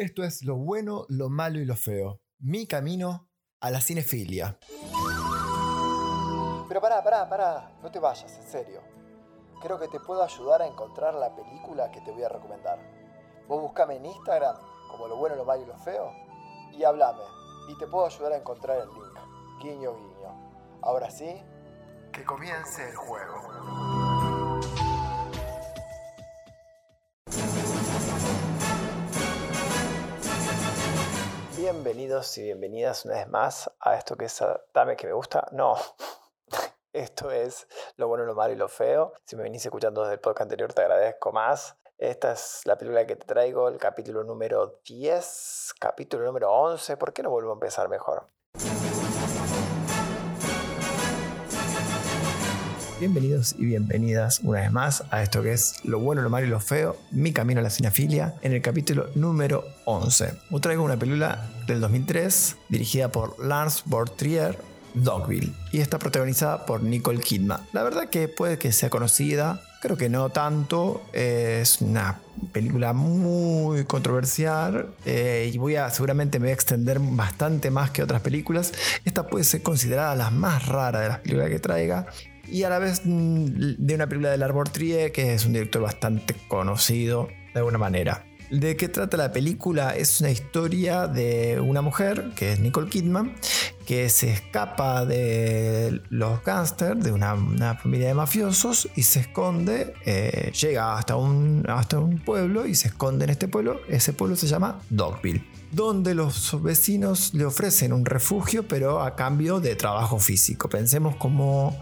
Esto es lo bueno, lo malo y lo feo. Mi camino a la cinefilia. Pero pará, pará, pará. No te vayas, en serio. Creo que te puedo ayudar a encontrar la película que te voy a recomendar. Vos buscame en Instagram como lo bueno, lo malo y lo feo y hablame. Y te puedo ayudar a encontrar el link. Guiño, guiño. Ahora sí, que comience el juego. Bienvenidos y bienvenidas una vez más a esto que es Dame que me gusta. No, esto es lo bueno, lo malo y lo feo. Si me venís escuchando desde el podcast anterior te agradezco más. Esta es la película que te traigo, el capítulo número 10, capítulo número 11. ¿Por qué no vuelvo a empezar mejor? Bienvenidos y bienvenidas una vez más a esto que es Lo bueno, lo malo y lo feo, mi camino a la cinefilia, en el capítulo número 11. Os traigo una película del 2003 dirigida por Lars Bortrier, Dogville, y está protagonizada por Nicole Kidman. La verdad que puede que sea conocida, creo que no tanto, es una película muy controversial eh, y voy a seguramente me voy a extender bastante más que otras películas. Esta puede ser considerada la más rara de las películas que traiga y a la vez mm, de una película del Arbor Trie, que es un director bastante conocido de alguna manera. ¿De qué trata la película? Es una historia de una mujer, que es Nicole Kidman, que se escapa de los gángsters, de una, familia de mafiosos, y se esconde, eh, llega hasta un, hasta un pueblo y se esconde en este pueblo. Ese pueblo se llama Dogville donde los vecinos le ofrecen un refugio, pero a cambio de trabajo físico. Pensemos como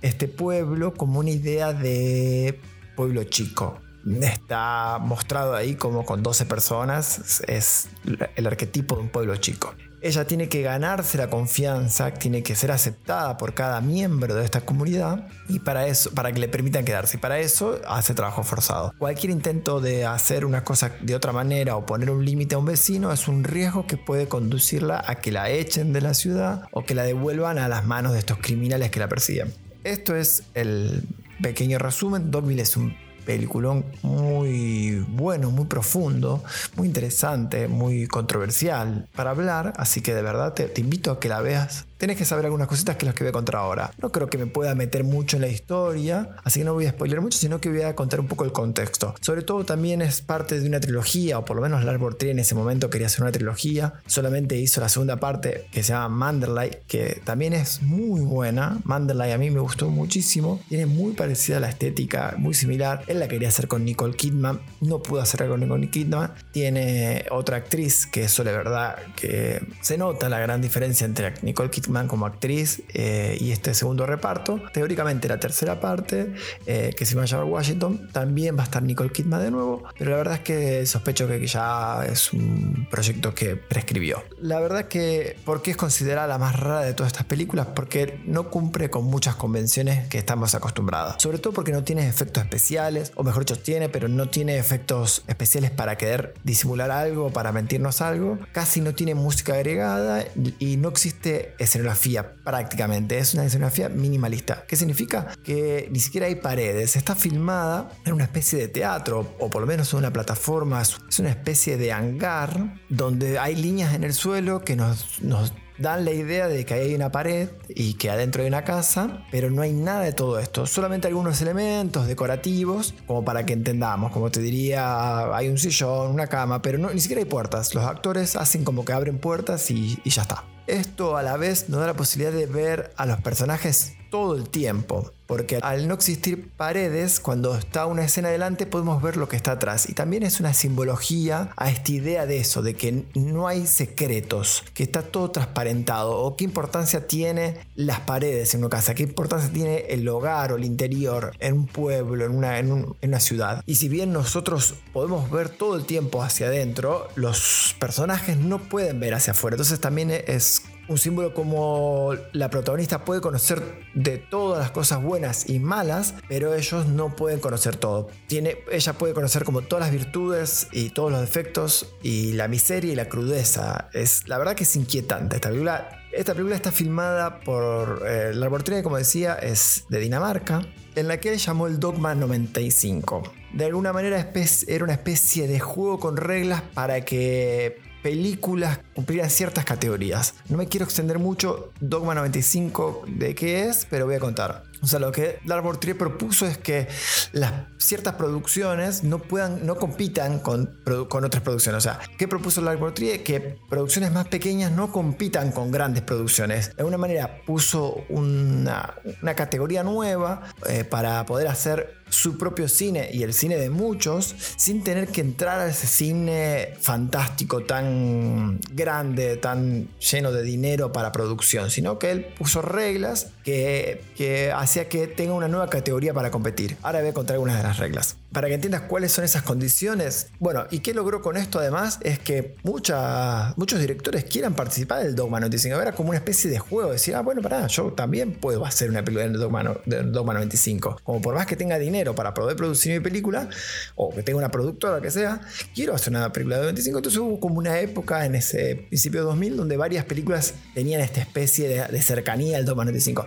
este pueblo como una idea de pueblo chico. Está mostrado ahí como con 12 personas, es el arquetipo de un pueblo chico. Ella tiene que ganarse la confianza, tiene que ser aceptada por cada miembro de esta comunidad y para eso, para que le permitan quedarse. Y para eso hace trabajo forzado. Cualquier intento de hacer una cosa de otra manera o poner un límite a un vecino es un riesgo que puede conducirla a que la echen de la ciudad o que la devuelvan a las manos de estos criminales que la persiguen. Esto es el pequeño resumen. Dogville es un peliculón muy bueno, muy profundo, muy interesante, muy controversial para hablar, así que de verdad te, te invito a que la veas tenés que saber algunas cositas que las que voy a contar ahora. No creo que me pueda meter mucho en la historia, así que no voy a spoiler mucho, sino que voy a contar un poco el contexto. Sobre todo también es parte de una trilogía, o por lo menos Lars Tree en ese momento quería hacer una trilogía. Solamente hizo la segunda parte que se llama Manderley, que también es muy buena. Manderley a mí me gustó muchísimo. Tiene muy parecida la estética, muy similar. Él la quería hacer con Nicole Kidman, no pudo hacerla con Nicole Kidman. Tiene otra actriz que eso de verdad que se nota la gran diferencia entre Nicole Kidman como actriz eh, y este segundo reparto. Teóricamente la tercera parte, eh, que se va a llamar Washington, también va a estar Nicole Kidman de nuevo, pero la verdad es que sospecho que ya es un proyecto que prescribió. La verdad que, ¿por qué es considerada la más rara de todas estas películas? Porque no cumple con muchas convenciones que estamos acostumbrados. Sobre todo porque no tiene efectos especiales, o mejor dicho, tiene, pero no tiene efectos especiales para querer disimular algo, para mentirnos algo. Casi no tiene música agregada y no existe ese escenografía prácticamente, es una escenografía minimalista. ¿Qué significa? Que ni siquiera hay paredes, está filmada en una especie de teatro o por lo menos en una plataforma, es una especie de hangar donde hay líneas en el suelo que nos, dan la idea de que hay una pared y que adentro hay una casa, pero no hay nada de todo esto, solamente algunos elementos decorativos, como para que entendamos, como te diría, hay un sillón, una cama, pero no, ni siquiera hay puertas, los actores hacen como que abren puertas y ya está. Esto a la vez nos da la posibilidad de ver a los personajes todo el tiempo, porque al no existir paredes, cuando está una escena adelante podemos ver lo que está atrás. Y también es una simbología a esta idea de eso, de que no hay secretos, que está todo transparentado, o qué importancia tiene las paredes en una casa, qué importancia tiene el hogar o el interior en un pueblo, en una, en una ciudad. Y si bien nosotros podemos ver todo el tiempo hacia adentro, los personajes no pueden ver hacia afuera. Entonces también es un símbolo como la protagonista puede conocer de todas las cosas buenas y malas, pero ellos no pueden conocer todo. Tiene, ella puede conocer como todas las virtudes y todos los defectos y la miseria y la crudeza. Es, la verdad que es inquietante. Esta película Esta película está filmada por eh, la laboratorio, como decía, es de Dinamarca, en la que él llamó el Dogma 95. De alguna manera era una especie de juego con reglas para que películas cumplieran ciertas categorías. No me quiero extender mucho, Dogma 95 de qué es, pero voy a contar. O sea, lo que Larbor Trier propuso es que las ciertas producciones no puedan, no compitan con, con otras producciones. O sea, ¿qué propuso Larbor Trier? Que producciones más pequeñas no compitan con grandes producciones. De alguna manera puso una, una categoría nueva eh, para poder hacer su propio cine y el cine de muchos sin tener que entrar a ese cine fantástico tan grande, tan lleno de dinero para producción, sino que él puso reglas que, que hacía que tenga una nueva categoría para competir. Ahora voy a contar algunas de las reglas para que entiendas cuáles son esas condiciones. Bueno, ¿y qué logró con esto además? Es que muchos directores quieran participar del Dogma 95. Era como una especie de juego. Decir, ah, bueno, pará, yo también puedo hacer una película del Dogma, del Dogma 95. Como por más que tenga dinero para poder producir mi película, o que tenga una productora, que sea, quiero hacer una película de 95. Entonces hubo como una época en ese principio de 2000 donde varias películas tenían esta especie de, de cercanía al Dogma 95.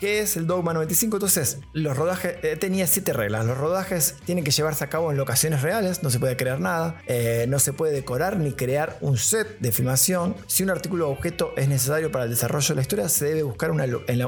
¿Qué es el Dogma 95? Entonces, los rodajes, eh, tenía siete reglas. Los rodajes tienen que llevarse a cabo en locaciones reales, no se puede crear nada, eh, no se puede decorar ni crear un set de filmación. Si un artículo o objeto es necesario para el desarrollo de la historia, se debe buscar una,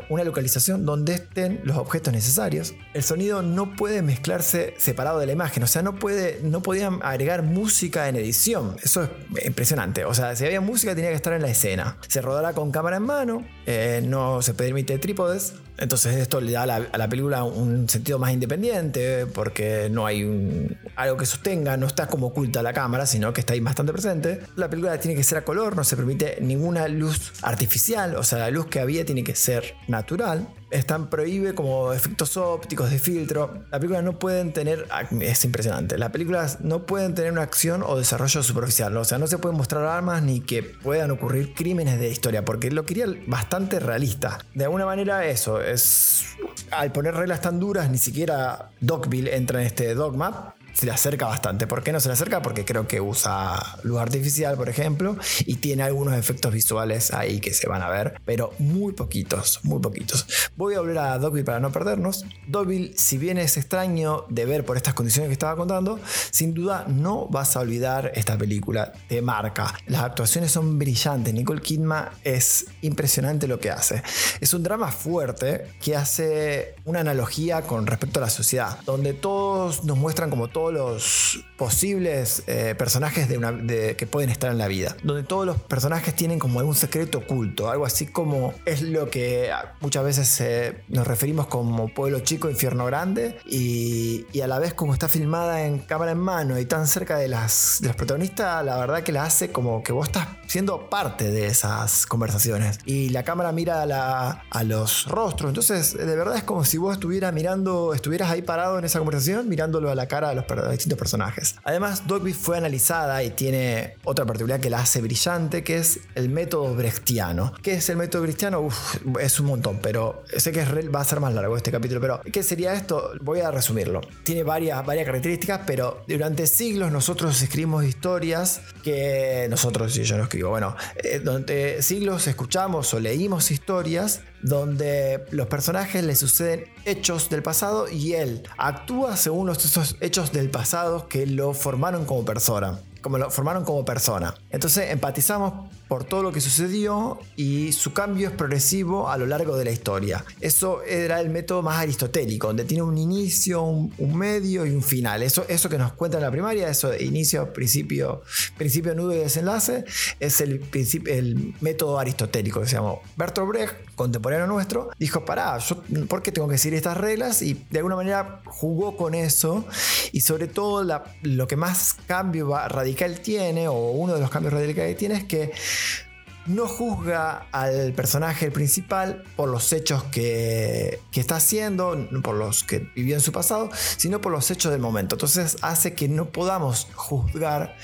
una localización donde estén los objetos necesarios. El sonido no puede mezclarse separado de la imagen, o sea, no, puede, no podían agregar música en edición. Eso es impresionante. O sea, si había música tenía que estar en la escena. Se rodará con cámara en mano, eh, no se permite trípodes, entonces esto le da a la, película un sentido más independiente porque no hay algo que sostenga, no está como oculta la cámara, sino que está ahí bastante presente. La película tiene que ser a color, no se permite ninguna luz artificial, o sea, la luz que había tiene que ser natural están prohíbe como efectos ópticos de filtro. Las películas no pueden tener, es impresionante, las películas no pueden tener una acción o desarrollo superficial, o sea, no se pueden mostrar armas ni que puedan ocurrir crímenes de historia, porque lo quería bastante realista. De alguna manera eso, es al poner reglas tan duras, ni siquiera Dogville entra en este dogma, se le acerca bastante. ¿Por qué no se le acerca? Porque creo que usa luz artificial, por ejemplo, y tiene algunos efectos visuales ahí que se van a ver, pero muy poquitos, muy poquitos. Voy a volver a Dogville para no perdernos. Dogville, si bien es extraño de ver por estas condiciones que estaba contando, sin duda no vas a olvidar esta película. de marca. Las actuaciones son brillantes. Nicole Kidman es impresionante lo que hace. Es un drama fuerte que hace una analogía con respecto a la sociedad, donde todos nos muestran como todos los posibles eh, personajes que pueden estar en la vida, donde todos los personajes tienen como algún secreto oculto, algo así como es lo que muchas veces eh, nos referimos como pueblo chico, infierno grande, y, a la vez como está filmada en cámara en mano y tan cerca de, las, protagonistas, la verdad que la hace como que vos estás siendo parte de esas conversaciones. Y la cámara mira a, a los rostros, entonces de verdad es como si vos estuvieras mirando, estuvieras ahí parado en esa conversación, mirándolo a la cara de los distintos personajes. Además, Dogby fue analizada y tiene otra particularidad que la hace brillante, que es el método brechtiano. ¿Qué es el método brechtiano? Uf, es un montón, pero sé que va a ser más largo este capítulo, pero ¿qué sería esto? Voy a resumirlo. Tiene varias, varias características, pero durante siglos nosotros escribimos historias que nosotros, si yo no escribo, bueno, eh, durante siglos escuchamos o leímos historias donde los personajes le suceden hechos del pasado y él actúa según los, esos hechos del pasado que lo formaron como persona como lo formaron como persona. Entonces empatizamos por todo lo que sucedió y su cambio es progresivo a lo largo de la historia. Eso era el método más aristotélico, donde tiene un inicio, un, medio y un final. Eso, eso que nos cuenta en la primaria, eso de inicio, principio, principio, nudo y desenlace, es el, el método aristotélico que se llamó. Bertolt Brecht, contemporáneo nuestro, dijo, pará, yo, ¿por qué tengo que seguir estas reglas? Y de alguna manera jugó con eso y sobre todo lo que más cambio radical tiene, o uno de los cambios radicales que tiene, es que no juzga al personaje principal por los hechos que, está haciendo, por los que vivió en su pasado, sino por los hechos del momento. Entonces hace que no podamos juzgar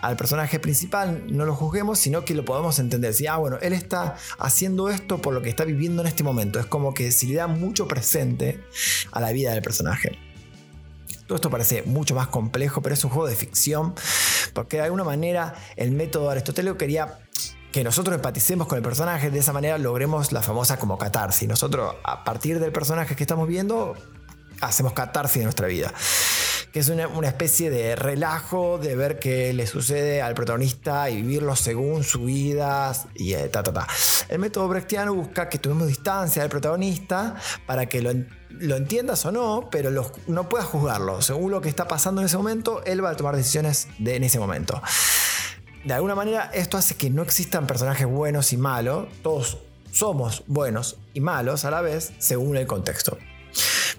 al personaje principal, no lo juzguemos, sino que lo podamos entender. Si, ah, bueno, él está haciendo esto por lo que está viviendo en este momento. Es como que si le da mucho presente a la vida del personaje. Todo esto parece mucho más complejo, pero es un juego de ficción, porque de alguna manera el método aristotélico quería que nosotros empaticemos con el personaje, de esa manera logremos la famosa como catarsis. Nosotros, a partir del personaje que estamos viendo, hacemos catarsis de nuestra vida es una, especie de relajo de ver qué le sucede al protagonista y vivirlo según su vida y eh, ta, ta, ta. El método brechtiano busca que tomemos distancia del protagonista para que lo, lo entiendas o no, pero no puedas juzgarlo. Según lo que está pasando en ese momento, él va a tomar decisiones de, en ese momento. De alguna manera, esto hace que no existan personajes buenos y malos. Todos somos buenos y malos a la vez, según el contexto.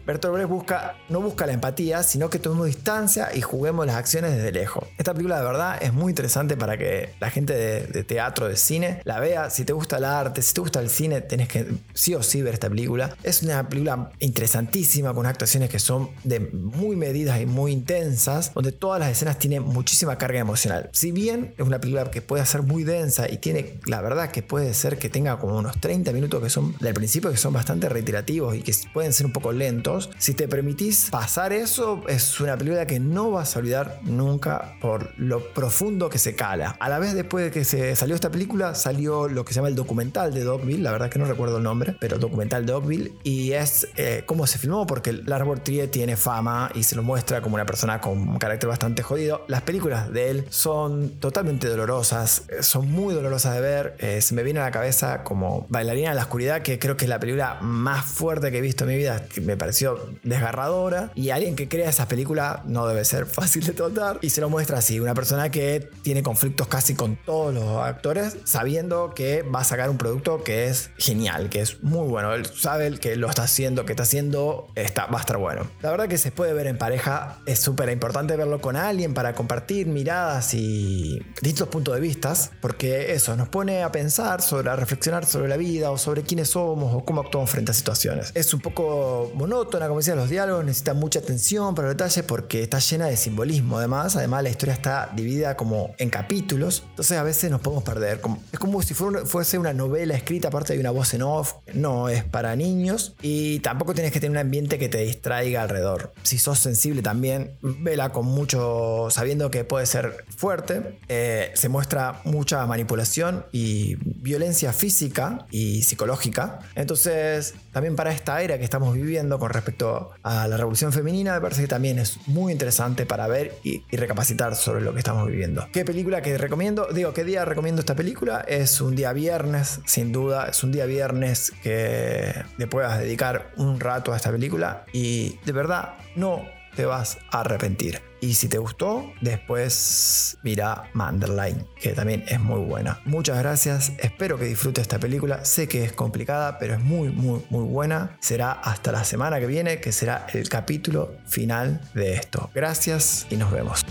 Bertolt Brecht busca, no busca la empatía, sino que tomemos distancia y juguemos las acciones desde lejos. Esta película de verdad es muy interesante para que la gente de, teatro, de cine, la vea. Si te gusta el arte, si te gusta el cine, tenés que sí o sí ver esta película. Es una película interesantísima con actuaciones que son de muy medidas y muy intensas, donde todas las escenas tienen muchísima carga emocional. Si bien es una película que puede ser muy densa y tiene, la verdad que puede ser que tenga como unos 30 minutos que son del principio que son bastante reiterativos y que pueden ser un poco lentos, si te permitís pasar eso, es una película que no vas a olvidar nunca por lo profundo que se cala. A la vez, después de que se salió esta película, salió lo que se llama el documental de Dogville, la verdad que no recuerdo el nombre, pero documental de Dogville, y es eh, cómo se filmó, porque Lars Trier tiene fama y se lo muestra como una persona con un carácter bastante jodido. Las películas de él son totalmente dolorosas, eh, son muy dolorosas de ver. Eh, se me viene a la cabeza como Bailarina en la Oscuridad, que creo que es la película más fuerte que he visto en mi vida, me pareció desgarradora y alguien que crea esas películas no debe ser fácil de tratar y se lo muestra así, una persona que tiene conflictos casi con todos los actores sabiendo que va a sacar un producto que es genial, que es muy bueno, él sabe que lo está haciendo, que está haciendo, está, va a estar bueno. La verdad que se puede ver en pareja, es súper importante verlo con alguien para compartir miradas y distintos puntos de vista, porque eso nos pone a pensar sobre, a reflexionar sobre la vida o sobre quiénes somos o cómo actuamos frente a situaciones. Es un poco monótono como decía, los diálogos necesitan mucha atención para los detalles porque está llena de simbolismo. Además, además la historia está dividida como en capítulos, entonces a veces nos podemos perder. es como si fuese una novela escrita, aparte de una voz en off. No es para niños y tampoco tienes que tener un ambiente que te distraiga alrededor. Si sos sensible también, vela con mucho, sabiendo que puede ser fuerte. Eh, se muestra mucha manipulación y violencia física y psicológica. Entonces, también para esta era que estamos viviendo con respecto a la revolución femenina, me parece que también es muy interesante para ver y, recapacitar sobre lo que estamos viviendo. ¿Qué película que recomiendo? Digo, ¿qué día recomiendo esta película? Es un día viernes, sin duda, es un día viernes que le puedas dedicar un rato a esta película y de verdad no te vas a arrepentir. Y si te gustó, después mira Manderline, que también es muy buena. Muchas gracias, espero que disfrutes esta película. Sé que es complicada, pero es muy, muy, muy buena. Será hasta la semana que viene, que será el capítulo final de esto. Gracias y nos vemos.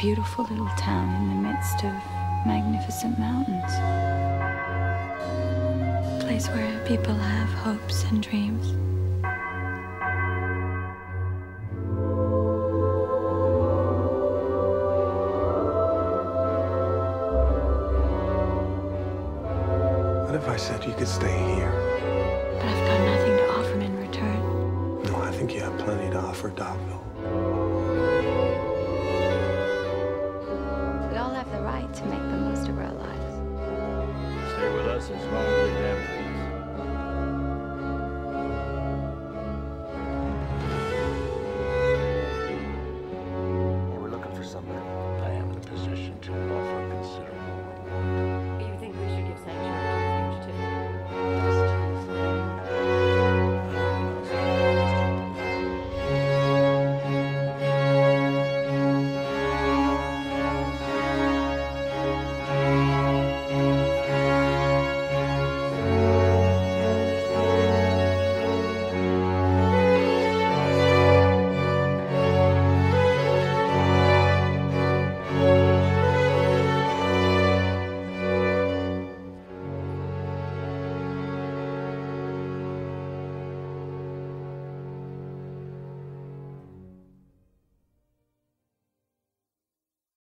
Beautiful little town in the midst of magnificent mountains. A place where people have hopes and dreams. What if I said you could stay here? But I've got nothing to offer in return. No, I think you have plenty to offer Dogville.